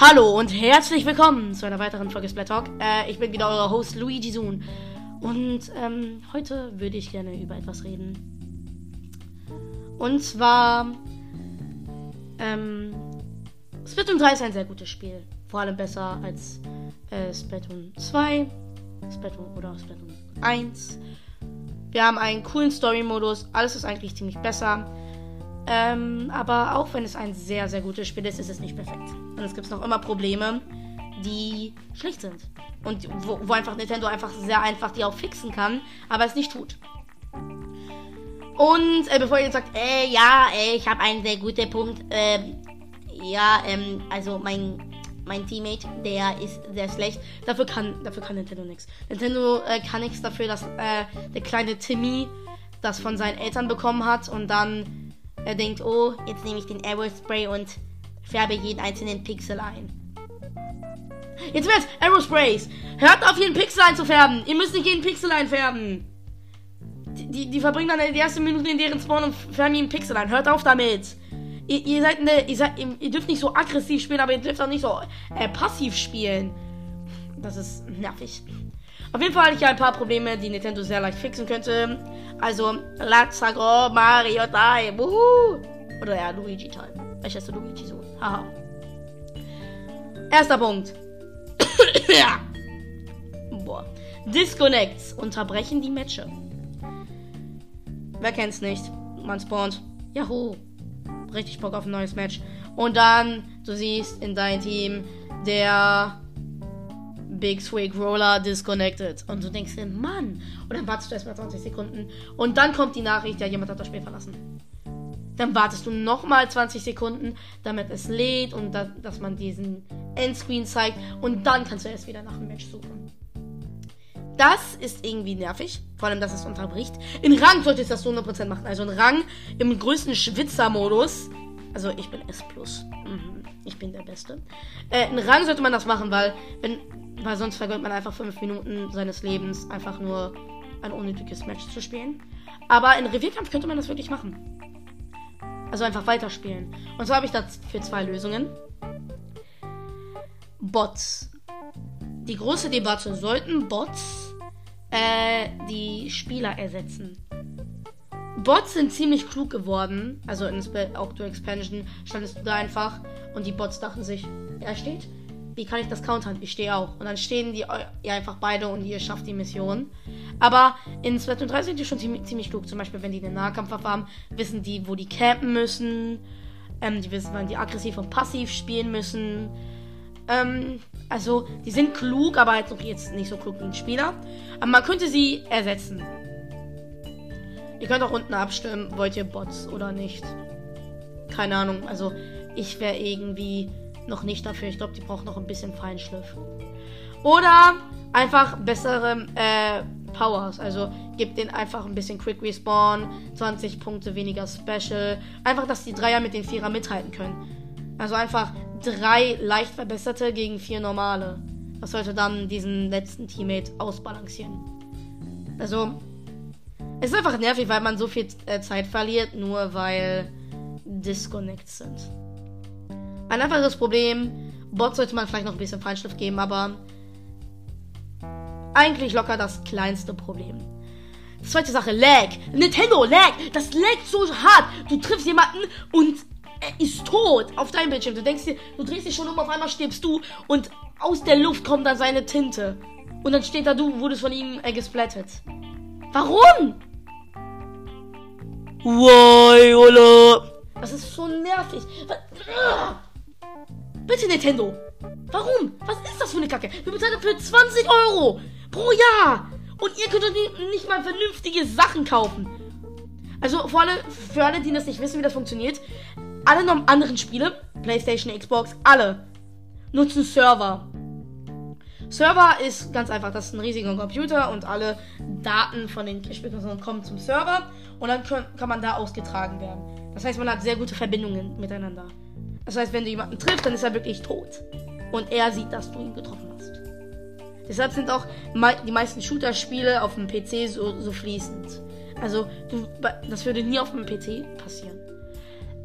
Hallo und herzlich willkommen zu einer weiteren Folge Splat Talk. Äh, ich bin wieder euer Host Luigi Soon. Und ähm, heute würde ich gerne über etwas reden. Und zwar ähm, Splatoon 3 ist ein sehr gutes Spiel. Vor allem besser als äh, Splatoon 2, Splatoon oder Splatoon 1. Wir haben einen coolen Story-Modus. Alles ist eigentlich ziemlich besser. Ähm, aber auch wenn es ein sehr, sehr gutes Spiel ist, ist es nicht perfekt. Und es gibt noch immer Probleme, die schlecht sind. Und wo, wo, einfach Nintendo einfach sehr einfach die auch fixen kann, aber es nicht tut. Und äh, bevor ihr jetzt sagt, äh, ja, äh, ich habe einen sehr guten Punkt, äh, ja, ähm, also mein mein Teammate, der ist sehr schlecht. Dafür kann, dafür kann Nintendo nichts. Nintendo äh, kann nichts dafür, dass äh, der kleine Timmy das von seinen Eltern bekommen hat und dann er denkt, oh, jetzt nehme ich den Arrow Spray und färbe jeden einzelnen Pixel ein. Jetzt wird's Arrow Sprays. Hört auf, jeden Pixel einzufärben. Ihr müsst nicht jeden Pixel einfärben. Die, die, die verbringen dann die erste Minute in deren Spawn und färben jeden Pixel ein. Hört auf damit. Ihr, ihr seid eine, ihr, seid, ihr, dürft nicht so aggressiv spielen, aber ihr dürft auch nicht so äh, passiv spielen. Das ist nervig. Auf jeden Fall hatte ich ein paar Probleme, die Nintendo sehr leicht fixen könnte. Also, go Mario Time. Wuhu. Oder ja, Luigi Time. Ich heiße Luigi so. Haha. Erster Punkt. ja. Boah. Disconnects unterbrechen die Matches. Wer kennt's nicht? Man spawnt. Yahoo. Richtig Bock auf ein neues Match. Und dann, du siehst in dein Team, der Big Swig Roller disconnected. Und du denkst dir, Mann. Und dann wartest du erstmal 20 Sekunden. Und dann kommt die Nachricht, ja, jemand hat das Spiel verlassen. Dann wartest du nochmal 20 Sekunden, damit es lädt und da, dass man diesen Endscreen zeigt. Und dann kannst du erst wieder nach einem Match suchen. Das ist irgendwie nervig. Vor allem, dass es unterbricht. In Rang sollte es das zu 100% machen. Also in Rang im größten Schwitzer-Modus. Also ich bin S+. Mhm. Ich bin der Beste. Äh, in Rang sollte man das machen, weil wenn weil sonst vergönnt man einfach fünf Minuten seines Lebens einfach nur ein unnötiges Match zu spielen. Aber in Revierkampf könnte man das wirklich machen. Also einfach weiterspielen. Und zwar habe ich dafür zwei Lösungen. Bots. Die große Debatte, sollten Bots äh, die Spieler ersetzen? Bots sind ziemlich klug geworden. Also in Outdoor Expansion standest du da einfach und die Bots dachten sich, er steht wie kann ich das countern? Ich stehe auch. Und dann stehen die ihr einfach beide und ihr schafft die Mission. Aber in Splatoon 3 sind die schon ziemlich, ziemlich klug. Zum Beispiel, wenn die eine Nahkampfwaffe haben, wissen die, wo die campen müssen. Ähm, die wissen, wann die aggressiv und passiv spielen müssen. Ähm, also, die sind klug, aber halt noch jetzt nicht so klug wie ein Spieler. Aber man könnte sie ersetzen. Ihr könnt auch unten abstimmen, wollt ihr Bots oder nicht. Keine Ahnung. Also, ich wäre irgendwie noch nicht dafür. Ich glaube, die braucht noch ein bisschen Feinschliff. Oder einfach bessere äh, Powers. Also gibt den einfach ein bisschen Quick Respawn, 20 Punkte weniger Special. Einfach, dass die Dreier mit den Vierer mithalten können. Also einfach drei leicht verbesserte gegen vier normale. Das sollte dann diesen letzten Teammate ausbalancieren. Also, es ist einfach nervig, weil man so viel äh, Zeit verliert, nur weil Disconnects sind. Ein einfaches Problem. Bot sollte man vielleicht noch ein bisschen Feinschliff geben, aber eigentlich locker das kleinste Problem. Zweite Sache, Lag. Nintendo, Lag. Das laggt so hart. Du triffst jemanden und er ist tot auf deinem Bildschirm. Du denkst dir, du drehst dich schon um, auf einmal stirbst du und aus der Luft kommt dann seine Tinte. Und dann steht da, du wurdest von ihm äh, gesplattet. Warum? Why, oder? Das ist so nervig. Bitte Nintendo. Warum? Was ist das für eine Kacke? Wir bezahlen dafür 20 Euro pro Jahr. Und ihr könnt nicht mal vernünftige Sachen kaufen. Also für alle, für alle, die das nicht wissen, wie das funktioniert. Alle noch anderen Spiele, PlayStation, Xbox, alle nutzen Server. Server ist ganz einfach, das ist ein riesiger Computer und alle Daten von den Spielkonsolen kommen zum Server und dann können, kann man da ausgetragen werden. Das heißt, man hat sehr gute Verbindungen miteinander. Das heißt, wenn du jemanden triffst, dann ist er wirklich tot. Und er sieht, dass du ihn getroffen hast. Deshalb sind auch die meisten Shooter-Spiele auf dem PC so, so fließend. Also, du, das würde nie auf dem PC passieren.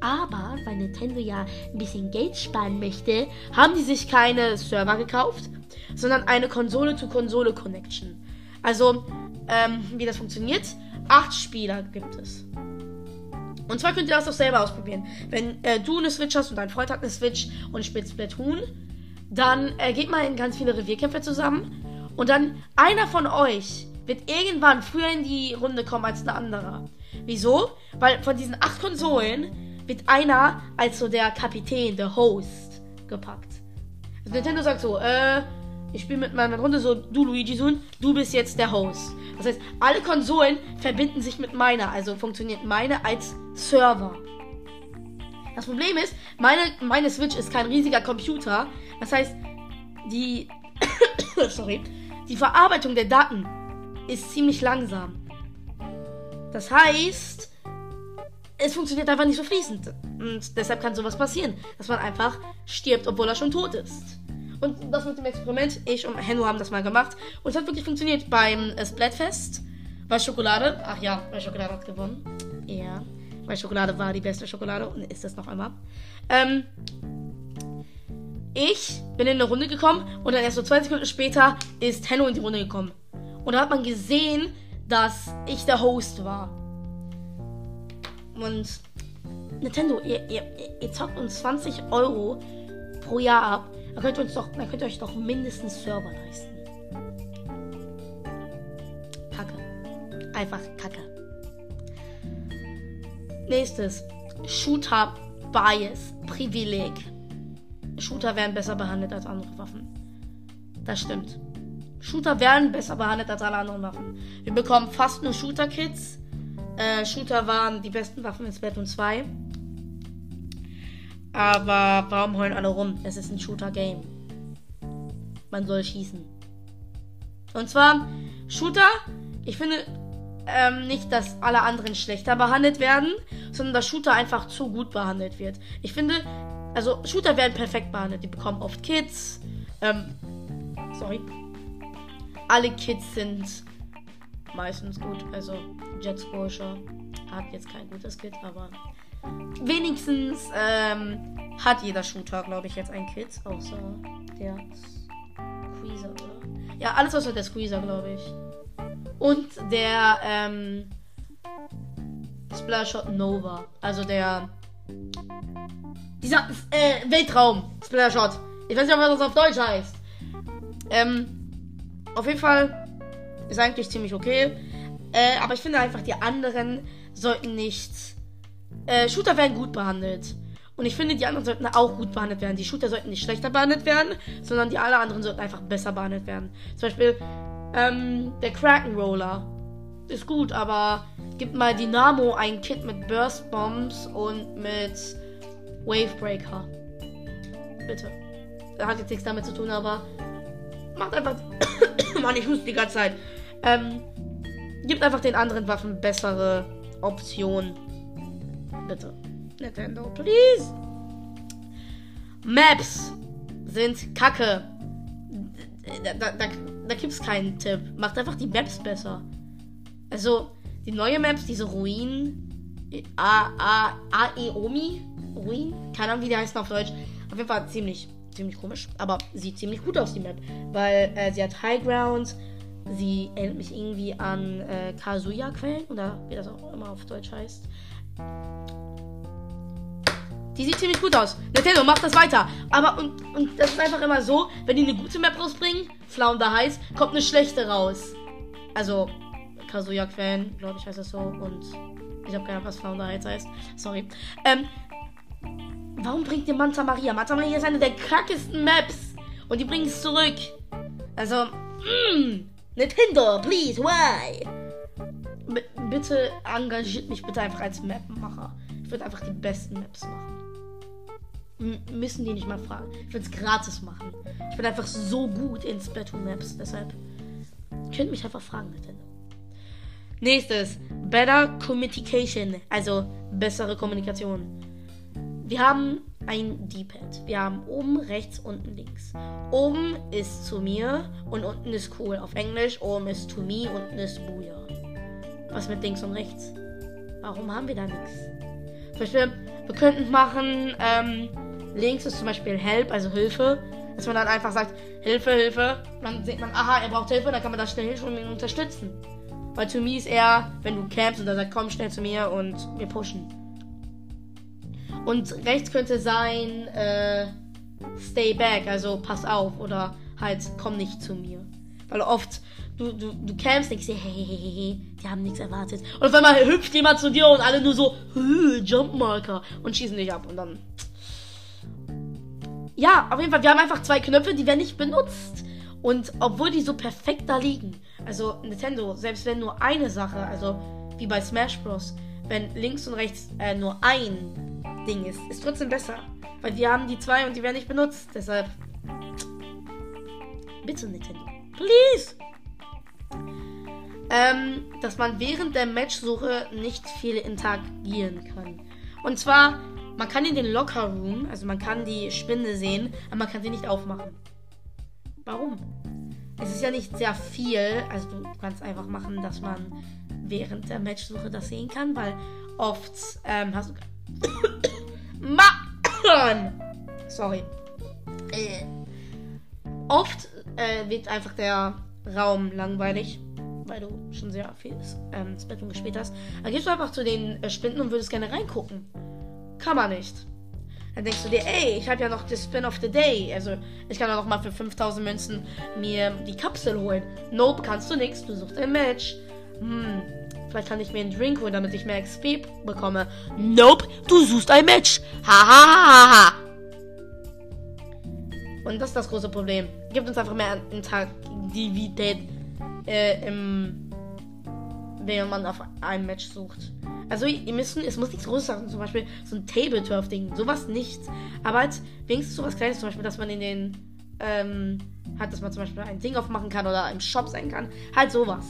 Aber weil Nintendo ja ein bisschen Geld sparen möchte, haben die sich keine Server gekauft, sondern eine Konsole-zu-Konsole-Connection. Also, ähm, wie das funktioniert, acht Spieler gibt es. Und zwar könnt ihr das auch selber ausprobieren. Wenn äh, du eine Switch hast und dein Freund hat eine Switch und spielt Splatoon, dann äh, geht mal in ganz viele Revierkämpfe zusammen. Und dann einer von euch wird irgendwann früher in die Runde kommen als der andere. Wieso? Weil von diesen acht Konsolen wird einer als so der Kapitän, der Host, gepackt. Also Nintendo sagt so, äh, ich spiele mit meiner Runde so, du Luigi Sun, du bist jetzt der Host. Das heißt, alle Konsolen verbinden sich mit meiner, also funktioniert meine als Server. Das Problem ist, meine, meine Switch ist kein riesiger Computer. Das heißt, die, sorry, die Verarbeitung der Daten ist ziemlich langsam. Das heißt, es funktioniert einfach nicht so fließend. Und deshalb kann sowas passieren, dass man einfach stirbt, obwohl er schon tot ist. Und das mit dem Experiment, ich und Henno haben das mal gemacht. Und es hat wirklich funktioniert beim äh, Splatfest. Bei Schokolade. Ach ja, bei Schokolade hat gewonnen. Ja. Weil Schokolade war die beste Schokolade und ist es noch einmal. Ähm, ich bin in eine Runde gekommen und dann erst so zwei Sekunden später ist Henno in die Runde gekommen. Und da hat man gesehen, dass ich der Host war. Und Nintendo, ihr, ihr, ihr zockt uns 20 Euro pro Jahr ab. Da könnt ihr, uns doch, dann könnt ihr euch doch mindestens Server leisten. Kacke. Einfach Kacke. Nächstes. Shooter Bias. Privileg. Shooter werden besser behandelt als andere Waffen. Das stimmt. Shooter werden besser behandelt als alle anderen Waffen. Wir bekommen fast nur Shooter-Kits. Äh, Shooter waren die besten Waffen in Splatoon 2. Aber warum heulen alle rum? Es ist ein Shooter-Game. Man soll schießen. Und zwar, Shooter, ich finde ähm, nicht, dass alle anderen schlechter behandelt werden, sondern dass Shooter einfach zu gut behandelt wird. Ich finde, also Shooter werden perfekt behandelt. Die bekommen oft Kids. Ähm, sorry. Alle Kids sind meistens gut. Also Jet Scorcher hat jetzt kein gutes Kit, aber wenigstens ähm, hat jeder Shooter, glaube ich, jetzt ein Kit, außer der Squeezer, oder? Ja, alles außer der Squeezer, glaube ich. Und der ähm, Splashot Nova. Also der. Dieser äh, Weltraum Splashot. Ich weiß nicht, was das auf Deutsch heißt. Ähm, auf jeden Fall ist eigentlich ziemlich okay. Äh, aber ich finde einfach, die anderen sollten nicht. Äh, Shooter werden gut behandelt. Und ich finde, die anderen sollten auch gut behandelt werden. Die Shooter sollten nicht schlechter behandelt werden, sondern die alle anderen sollten einfach besser behandelt werden. Zum Beispiel ähm, der Kraken Roller ist gut, aber gib mal Dynamo ein Kit mit Burst Bombs und mit Wavebreaker. Bitte. Das hat jetzt nichts damit zu tun, aber macht einfach. Mann, ich huste die ganze Zeit. Ähm, gibt einfach den anderen Waffen bessere Optionen. Bitte. Nintendo, please. Maps sind kacke. Da, da, da, da gibt es keinen Tipp. Macht einfach die Maps besser. Also, die neue Maps, diese Ruinen. A, A, Aeomi? Ruin? Keine Ahnung, wie die heißen auf Deutsch. Auf jeden Fall ziemlich, ziemlich komisch. Aber sieht ziemlich gut aus, die Map. Weil äh, sie hat High Ground. Sie erinnert mich irgendwie an äh, Kazuya-Quellen. Oder wie das auch immer auf Deutsch heißt. Die sieht ziemlich gut aus. Nintendo, macht das weiter. Aber und, und das ist einfach immer so, wenn die eine gute Map rausbringen, Flounder heißt, kommt eine schlechte raus. Also, Kazuya-Quellen, glaube ich, heißt das so. Und ich habe keine Ahnung, was Flounder heißt. Sorry. Ähm, warum bringt ihr Manta Maria? Manta Maria ist eine der krackesten Maps. Und die bringen es zurück. Also, mm, Nintendo, please, why? B bitte engagiert mich bitte einfach als Mapmacher. Ich würde einfach die besten Maps machen müssen die nicht mal fragen. Ich würde es gratis machen. Ich bin einfach so gut in Splatoon Maps, deshalb könnt mich einfach fragen, Nintendo. Nächstes, Better Communication, also bessere Kommunikation. Wir haben ein D-Pad. Wir haben oben, rechts, unten, links. Oben ist zu mir und unten ist cool. Auf Englisch, oben ist to me, unten ist Booyah. Was mit links und rechts? Warum haben wir da nichts? Zum Beispiel, wir könnten machen, ähm, links ist zum Beispiel Help, also Hilfe. Dass man dann einfach sagt, Hilfe, Hilfe. Dann sieht man, aha, er braucht Hilfe, dann kann man da schnell hin und ihn unterstützen. Weil to me ist eher, wenn du campst und dann sagt, komm schnell zu mir und wir pushen. Und rechts könnte sein, äh, stay back, also pass auf oder halt komm nicht zu mir. Weil oft du, du, du campst, denkst dir, hey, hey, hey, hey, die haben nichts erwartet. Und auf einmal hüpft jemand zu dir und alle nur so, Jumpmarker und schießen dich ab und dann. Ja, auf jeden Fall, wir haben einfach zwei Knöpfe, die werden nicht benutzt. Und obwohl die so perfekt da liegen, also Nintendo, selbst wenn nur eine Sache, also wie bei Smash Bros., wenn links und rechts äh, nur ein Ding ist. Ist trotzdem besser. Weil wir haben die zwei und die werden nicht benutzt. Deshalb. Bitte, Nintendo. Please! Ähm, dass man während der Matchsuche nicht viel interagieren kann. Und zwar, man kann in den Locker Room, also man kann die Spinde sehen, aber man kann sie nicht aufmachen. Warum? Es ist ja nicht sehr viel, also du kannst einfach machen, dass man während der Matchsuche das sehen kann, weil oft ähm, hast du Mann! Sorry. Äh, oft äh, wird einfach der Raum langweilig, weil du schon sehr viel ähm, Splatoon gespielt hast. Dann gehst du einfach zu den äh, Spinden und würdest gerne reingucken. Kann man nicht. Dann denkst du dir, ey, ich habe ja noch das Spin of the Day. Also, ich kann ja noch mal für 5000 Münzen mir die Kapsel holen. Nope, kannst du nichts. Du suchst ein Match. Hm, Vielleicht kann ich mir einen Drink holen, damit ich mehr XP bekomme. Nope, du suchst ein Match. Hahaha. Und das ist das große Problem. Gibt uns einfach mehr Interaktivität, äh, im, wenn man auf ein Match sucht. Also, ihr müssen, es muss nichts Großes sein, zum Beispiel so ein Table-Turf-Ding, sowas nicht. Aber halt wenigstens sowas Kleines, zum Beispiel, dass man in den, ähm, hat, dass man zum Beispiel ein Ding aufmachen kann oder im Shop sein kann. Halt sowas.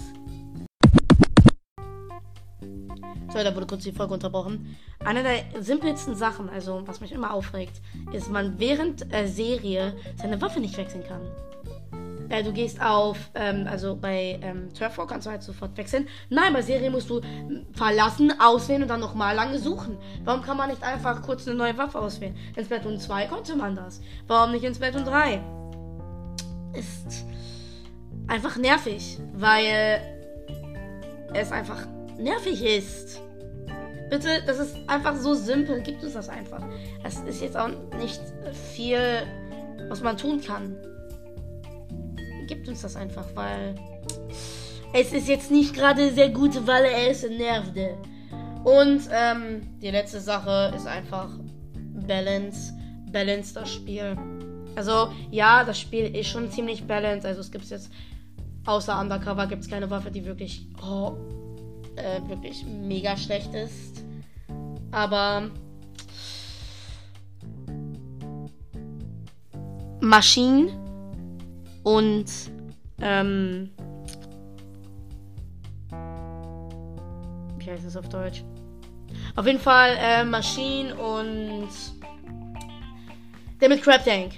Sorry, da wurde kurz die Folge unterbrochen. Eine der simpelsten Sachen, also was mich immer aufregt, ist, man während äh, Serie seine Waffe nicht wechseln kann. Äh, du gehst auf, ähm, also bei ähm, Turf War kannst du halt sofort wechseln. Nein, bei Serie musst du verlassen, auswählen und dann nochmal lange suchen. Warum kann man nicht einfach kurz eine neue Waffe auswählen? In Splatoon 2 konnte man das. Warum nicht in Splatoon 3? Ist einfach nervig, weil es einfach nervig ist. Bitte, das ist einfach so simpel. Gibt es das einfach. Es ist jetzt auch nicht viel, was man tun kann. Gibt uns das einfach, weil es ist jetzt nicht gerade sehr gut, weil es nervte. Und ähm, die letzte Sache ist einfach Balance. Balance das Spiel. Also ja, das Spiel ist schon ziemlich balanced. Also es gibt jetzt außer Undercover gibt es keine Waffe, die wirklich oh, äh, wirklich mega schlecht ist. Aber Maschinen und ähm, wie heißt es auf Deutsch? Auf jeden Fall äh, Maschinen und der mit Crab Tank.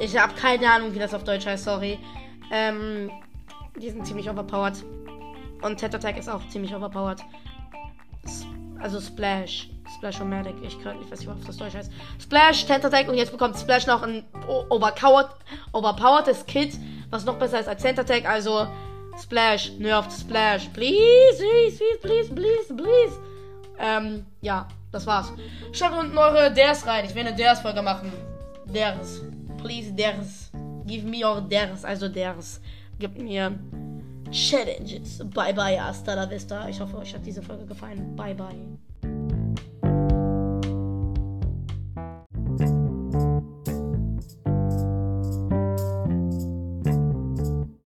Ich habe keine Ahnung, wie das auf Deutsch heißt, sorry. Ähm, die sind ziemlich overpowered. Und Tet Attack ist auch ziemlich overpowered. Also Splash. Splash-O-Matic. Ich, ich weiß nicht, was das Deutsch heißt. Splash, Tent Attack und jetzt bekommt Splash noch ein overpowered, overpoweredes Kit, was noch besser ist als Tent Attack. Also Splash, nervt Splash. Please, please, please, please, please. Ähm, ja, das war's. Schaut unten eure Ders rein. Ich will eine Ders-Folge machen. Ders. Please, Ders. Give me your Ders. Also Ders. Gib mir Challenges. Bye bye, hasta la vista. Ich hoffe, euch hat diese Folge gefallen. Bye bye.